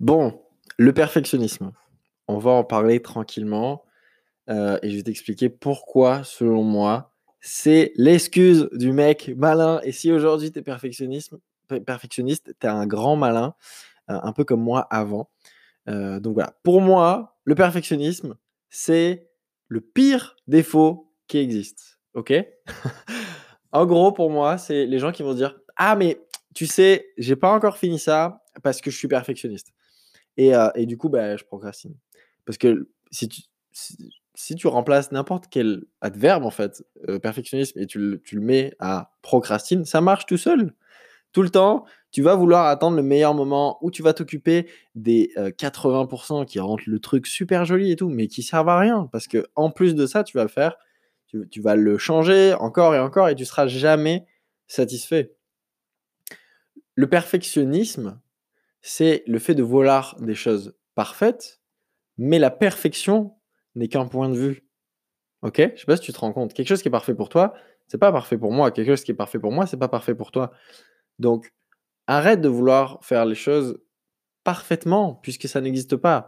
Bon, le perfectionnisme. On va en parler tranquillement euh, et je vais t'expliquer pourquoi, selon moi, c'est l'excuse du mec malin. Et si aujourd'hui tu es perfectionniste, tu es un grand malin, euh, un peu comme moi avant. Euh, donc voilà, pour moi, le perfectionnisme, c'est le pire défaut qui existe. Ok? En gros, pour moi, c'est les gens qui vont dire Ah, mais tu sais, j'ai pas encore fini ça parce que je suis perfectionniste. Et, euh, et du coup, bah, je procrastine. Parce que si tu, remplaces n'importe quel adverbe, en fait, euh, perfectionnisme, et tu le, tu le mets à procrastine, ça marche tout seul. Tout le temps, tu vas vouloir attendre le meilleur moment où tu vas t'occuper des 80% euh, qui rendent le truc super joli et tout, mais qui servent à rien. Parce que en plus de ça, tu vas le faire, tu, tu vas le changer encore et encore, et tu seras jamais satisfait. Le perfectionnisme, c'est le fait de vouloir des choses parfaites, mais la perfection n'est qu'un point de vue. Ok? Je sais pas si tu te rends compte. Quelque chose qui est parfait pour toi, c'est pas parfait pour moi. Quelque chose qui est parfait pour moi, c'est pas parfait pour toi. Donc, arrête de vouloir faire les choses parfaitement, puisque ça n'existe pas.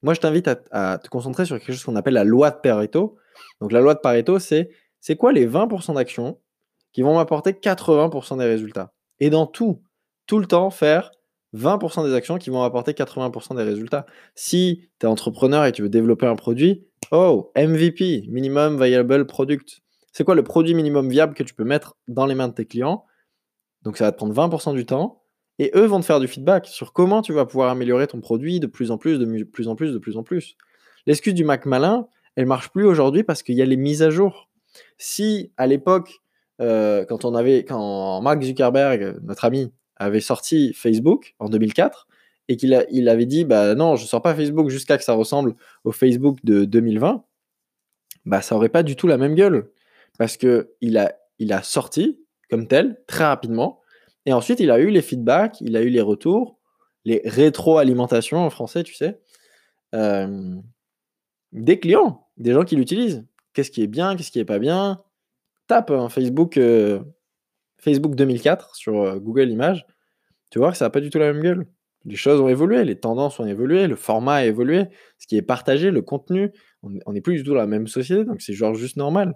Moi, je t'invite à, te concentrer sur quelque chose qu'on appelle la loi de Pareto. Donc, la loi de Pareto, c'est c'est quoi les 20% d'actions qui vont m'apporter 80% des résultats? Et dans tout, tout le temps, faire 20% des actions qui vont apporter 80% des résultats. Si tu es entrepreneur et tu veux développer un produit, oh, MVP, Minimum Viable Product. C'est quoi le produit minimum viable que tu peux mettre dans les mains de tes clients? Donc ça va te prendre 20% du temps. Et eux vont te faire du feedback sur comment tu vas pouvoir améliorer ton produit de plus en plus, de plus en plus, de plus en plus. L'excuse du Mac malin, elle marche plus aujourd'hui parce qu'il y a les mises à jour. Si à l'époque, euh, quand on avait, quand Mark Zuckerberg, notre ami, avait sorti Facebook en 2004 et qu'il il avait dit bah non, je sors pas Facebook jusqu'à que ça ressemble au Facebook de 2020, bah ça aurait pas du tout la même gueule parce que il a sorti comme tel très rapidement et ensuite il a eu les feedbacks, il a eu les retours, les rétroalimentations en français, tu sais, euh, des clients, des gens qui l'utilisent. Qu'est-ce qui est bien, qu'est-ce qui est pas bien? Tape un Facebook euh, Facebook 2004 sur euh, Google Images, tu vois que ça n'a pas du tout la même gueule. Les choses ont évolué, les tendances ont évolué, le format a évolué, ce qui est partagé, le contenu, on n'est plus du tout dans la même société, donc c'est genre juste normal.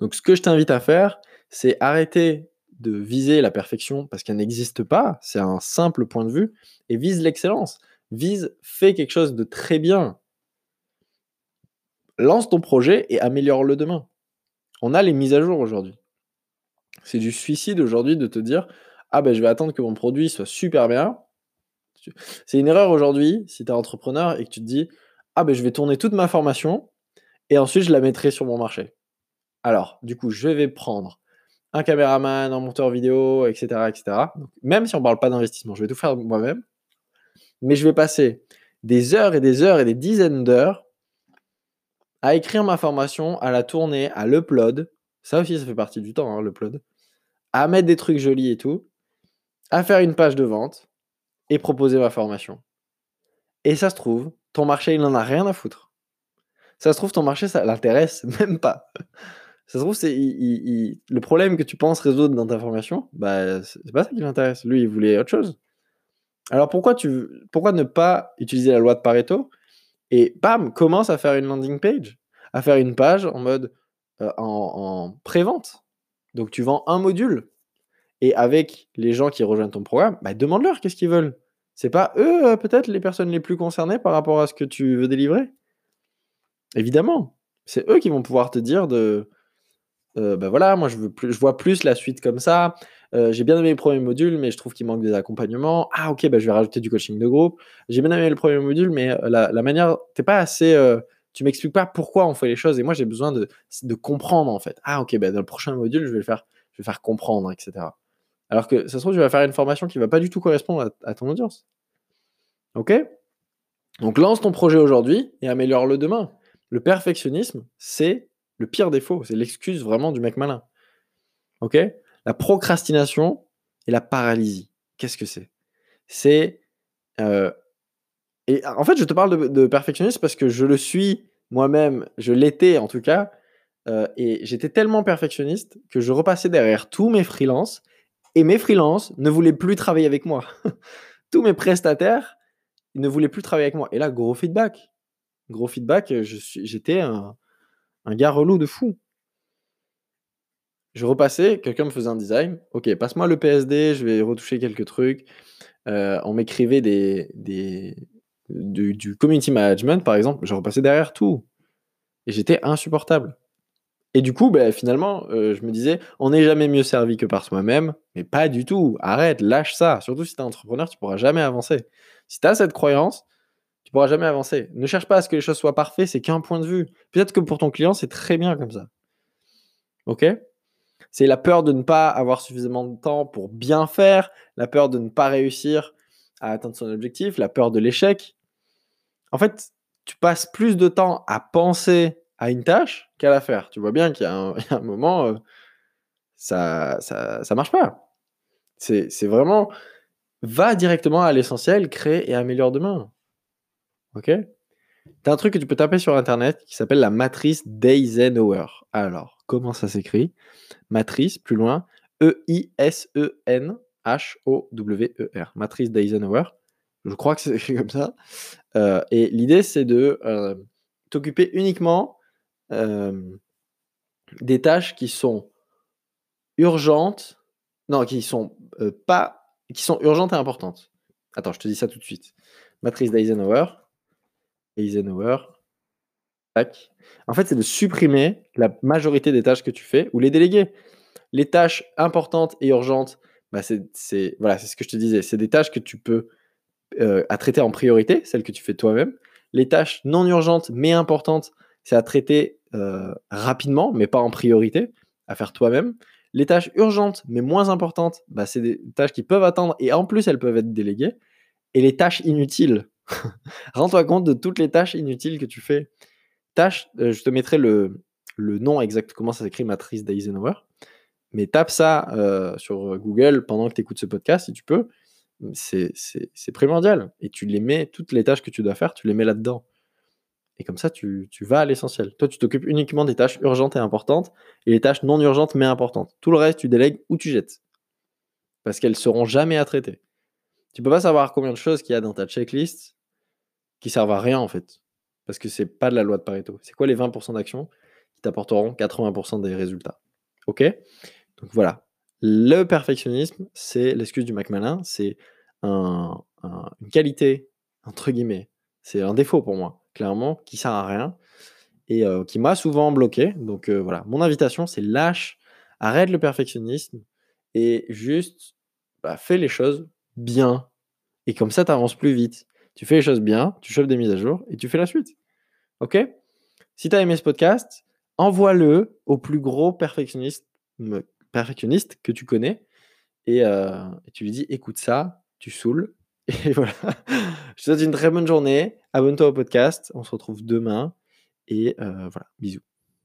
Donc ce que je t'invite à faire, c'est arrêter de viser la perfection parce qu'elle n'existe pas, c'est un simple point de vue, et vise l'excellence. Vise, fais quelque chose de très bien. Lance ton projet et améliore-le demain. On a les mises à jour aujourd'hui. C'est du suicide aujourd'hui de te dire Ah ben je vais attendre que mon produit soit super bien. C'est une erreur aujourd'hui si tu es entrepreneur et que tu te dis Ah ben je vais tourner toute ma formation et ensuite je la mettrai sur mon marché. Alors, du coup, je vais prendre un caméraman, un monteur vidéo, etc. etc. même si on ne parle pas d'investissement, je vais tout faire moi-même. Mais je vais passer des heures et des heures et des dizaines d'heures à écrire ma formation, à la tourner, à l'upload. Ça aussi, ça fait partie du temps, hein, l'upload à mettre des trucs jolis et tout, à faire une page de vente et proposer ma formation. Et ça se trouve, ton marché, il n'en a rien à foutre. Ça se trouve, ton marché, ça l'intéresse même pas. Ça se trouve, c'est le problème que tu penses résoudre dans ta formation, bah, c'est pas ça qui l'intéresse. Lui, il voulait autre chose. Alors pourquoi, pourquoi ne pas utiliser la loi de Pareto et bam, commence à faire une landing page, à faire une page en mode euh, en, en pré-vente donc tu vends un module. Et avec les gens qui rejoignent ton programme, bah, demande-leur qu'est-ce qu'ils veulent. C'est pas eux, euh, peut-être, les personnes les plus concernées par rapport à ce que tu veux délivrer Évidemment. C'est eux qui vont pouvoir te dire de. Euh, bah voilà, moi je, veux je vois plus la suite comme ça. Euh, j'ai bien aimé le premier module, mais je trouve qu'il manque des accompagnements. Ah ok, bah, je vais rajouter du coaching de groupe. J'ai bien aimé le premier module, mais la, la manière, t'es pas assez tu m'expliques pas pourquoi on fait les choses et moi j'ai besoin de, comprendre en fait. Ah ok, bah, dans le prochain module je vais le faire, je vais faire comprendre, etc. Alors que ça se trouve tu vas faire une formation qui va pas du tout correspondre à, ton audience. Ok? Donc lance ton projet aujourd'hui et améliore-le demain. Le perfectionnisme, c'est le pire défaut, c'est l'excuse vraiment du mec malin. Ok? La procrastination et la paralysie. Qu'est-ce que c'est? C'est euh, et en fait, je te parle de, perfectionniste parce que je le suis moi-même, je l'étais en tout cas, euh, et j'étais tellement perfectionniste que je repassais derrière tous mes freelances, et mes freelances ne voulaient plus travailler avec moi. tous mes prestataires, ne voulaient plus travailler avec moi. Et là, gros feedback. Gros feedback, j'étais un, un gars relou de fou. Je repassais, quelqu'un me faisait un design. Ok, passe-moi le PSD, je vais retoucher quelques trucs. Euh, on m'écrivait des, des du, community management, par exemple. Je repassais derrière tout. Et j'étais insupportable. Et du coup, ben, finalement, euh, je me disais, on n'est jamais mieux servi que par soi-même, mais pas du tout. Arrête, lâche ça. Surtout si tu es entrepreneur, tu pourras jamais avancer. Si tu as cette croyance, tu pourras jamais avancer. Ne cherche pas à ce que les choses soient parfaites, c'est qu'un point de vue. Peut-être que pour ton client, c'est très bien comme ça. Ok? C'est la peur de ne pas avoir suffisamment de temps pour bien faire, la peur de ne pas réussir à atteindre son objectif, la peur de l'échec. En fait, tu passes plus de temps à penser à une tâche qu'à la faire. Tu vois bien qu'il y, a un moment, euh, ça, ça, ça marche pas. C'est vraiment, va directement à l'essentiel, crée et améliore demain. Ok? T'as un truc que tu peux taper sur Internet qui s'appelle la matrice d'Eisenhower. Alors, comment ça s'écrit? Matrice, plus loin, E-I-S-E-N-H-O-W-E-R. Matrice d'Eisenhower. Je crois que c'est écrit comme ça. Euh, et l'idée, c'est de euh, t'occuper uniquement euh, des tâches qui sont urgentes, non, qui sont pas, qui sont urgentes et importantes. Attends, je te dis ça tout de suite. Matrice d'Eisenhower. Eisenhower. Tac. En fait, c'est de supprimer la majorité des tâches que tu fais ou les déléguer. Les tâches importantes et urgentes, bah c'est voilà, ce que je te disais. C'est des tâches que tu peux à traiter en priorité, celles que tu fais toi-même. Les tâches non urgentes mais importantes, c'est à traiter rapidement, mais pas en priorité, à faire toi-même. Les tâches urgentes mais moins importantes, bah, c'est des tâches qui peuvent attendre et en plus elles peuvent être déléguées. Et les tâches inutiles, rends-toi compte de toutes les tâches inutiles que tu fais. Tâches, je te mettrai le, le nom exact, comment ça s'écrit, matrice d'Eisenhower. Mais tape ça sur Google pendant que tu écoutes ce podcast si tu peux c'est primordial. Et tu les mets, toutes les tâches que tu dois faire, tu les mets là-dedans. Et comme ça, tu, vas à l'essentiel. Toi, tu t'occupes uniquement des tâches urgentes et importantes et les tâches non urgentes mais importantes. Tout le reste, tu délègues ou tu jettes. Parce qu'elles seront jamais à traiter. Tu peux pas savoir combien de choses qu'il y a dans ta checklist qui servent à rien en fait. Parce que c'est pas de la loi de Pareto. C'est quoi les 20% d'actions qui t'apporteront 80% des résultats? Ok? Donc voilà. Le perfectionnisme, c'est l'excuse du Mac c'est une qualité, entre guillemets. C'est un défaut pour moi, clairement, qui sert à rien et euh, qui m'a souvent bloqué. Donc euh, voilà, mon invitation, c'est lâche, arrête le perfectionnisme et juste bah, fais les choses bien. Et comme ça, tu avances plus vite. Tu fais les choses bien, tu chauffes des mises à jour et tu fais la suite. Ok? Si tu as aimé ce podcast, envoie-le au plus gros perfectionniste, perfectionniste que tu connais et, euh, et tu lui dis écoute ça, tu saoules. Et voilà. Je te souhaite une très bonne journée. Abonne-toi au podcast. On se retrouve demain. Et euh, voilà, bisous.